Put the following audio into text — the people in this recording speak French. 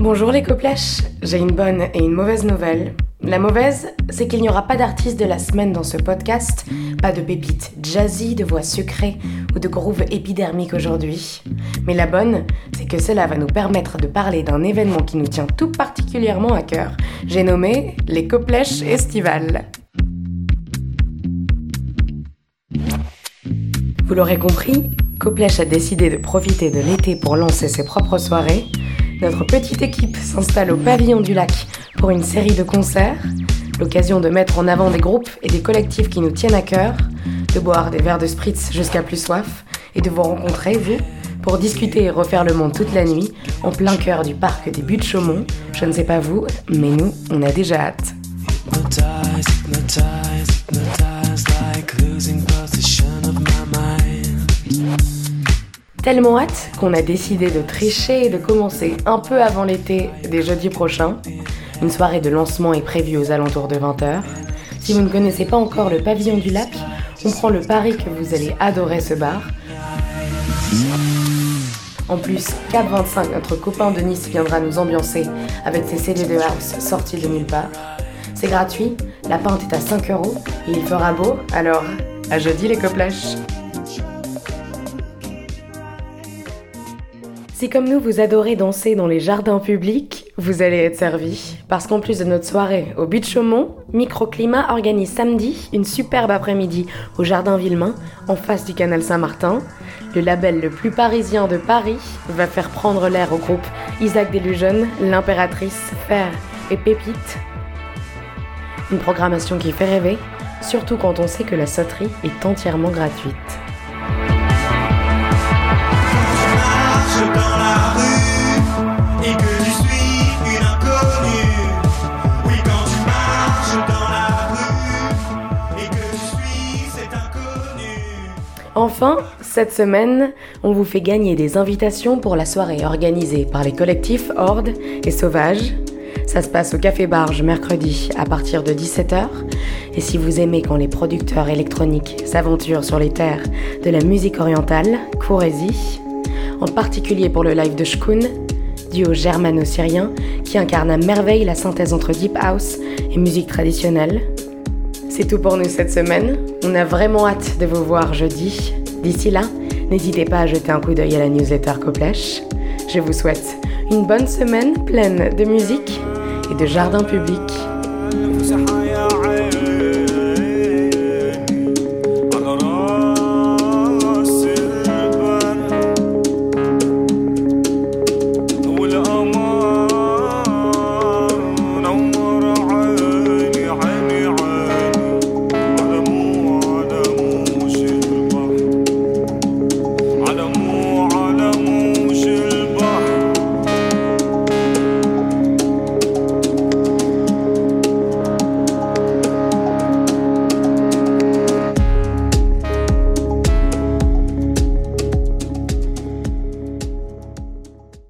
Bonjour les coplèches, j'ai une bonne et une mauvaise nouvelle. La mauvaise, c'est qu'il n'y aura pas d'artiste de la semaine dans ce podcast, pas de pépites jazzy, de voix sucrées ou de groove épidermique aujourd'hui. Mais la bonne, c'est que cela va nous permettre de parler d'un événement qui nous tient tout particulièrement à cœur. J'ai nommé les coplèches estivales. Vous l'aurez compris, Coplèche a décidé de profiter de l'été pour lancer ses propres soirées notre petite équipe s'installe au pavillon du lac pour une série de concerts, l'occasion de mettre en avant des groupes et des collectifs qui nous tiennent à cœur, de boire des verres de spritz jusqu'à plus soif et de vous rencontrer, vous, pour discuter et refaire le monde toute la nuit en plein cœur du parc des Buttes Chaumont. Je ne sais pas vous, mais nous, on a déjà hâte. Tellement hâte qu'on a décidé de tricher et de commencer un peu avant l'été des jeudis prochains. Une soirée de lancement est prévue aux alentours de 20h. Si vous ne connaissez pas encore le pavillon du lac, on prend le pari que vous allez adorer ce bar. En plus, Cap25, notre copain de Nice, viendra nous ambiancer avec ses CD de house sortis de nulle part. C'est gratuit, la pinte est à 5 euros il fera beau, alors à jeudi les coplèches Si comme nous vous adorez danser dans les jardins publics, vous allez être servi. Parce qu'en plus de notre soirée au but Chaumont, Microclimat organise samedi une superbe après-midi au Jardin Villemain, en face du canal Saint-Martin. Le label le plus parisien de Paris va faire prendre l'air au groupe Isaac Delusion, L'Impératrice, Fer et Pépite. Une programmation qui fait rêver, surtout quand on sait que la sauterie est entièrement gratuite. Enfin, cette semaine, on vous fait gagner des invitations pour la soirée organisée par les collectifs Horde et Sauvage. Ça se passe au Café Barge mercredi à partir de 17h. Et si vous aimez quand les producteurs électroniques s'aventurent sur les terres de la musique orientale, courez-y. En particulier pour le live de Shkun, duo germano-syrien qui incarne à merveille la synthèse entre deep house et musique traditionnelle. C'est tout pour nous cette semaine. On a vraiment hâte de vous voir jeudi. D'ici là, n'hésitez pas à jeter un coup d'œil à la newsletter Coplèche. Je vous souhaite une bonne semaine pleine de musique et de jardin public.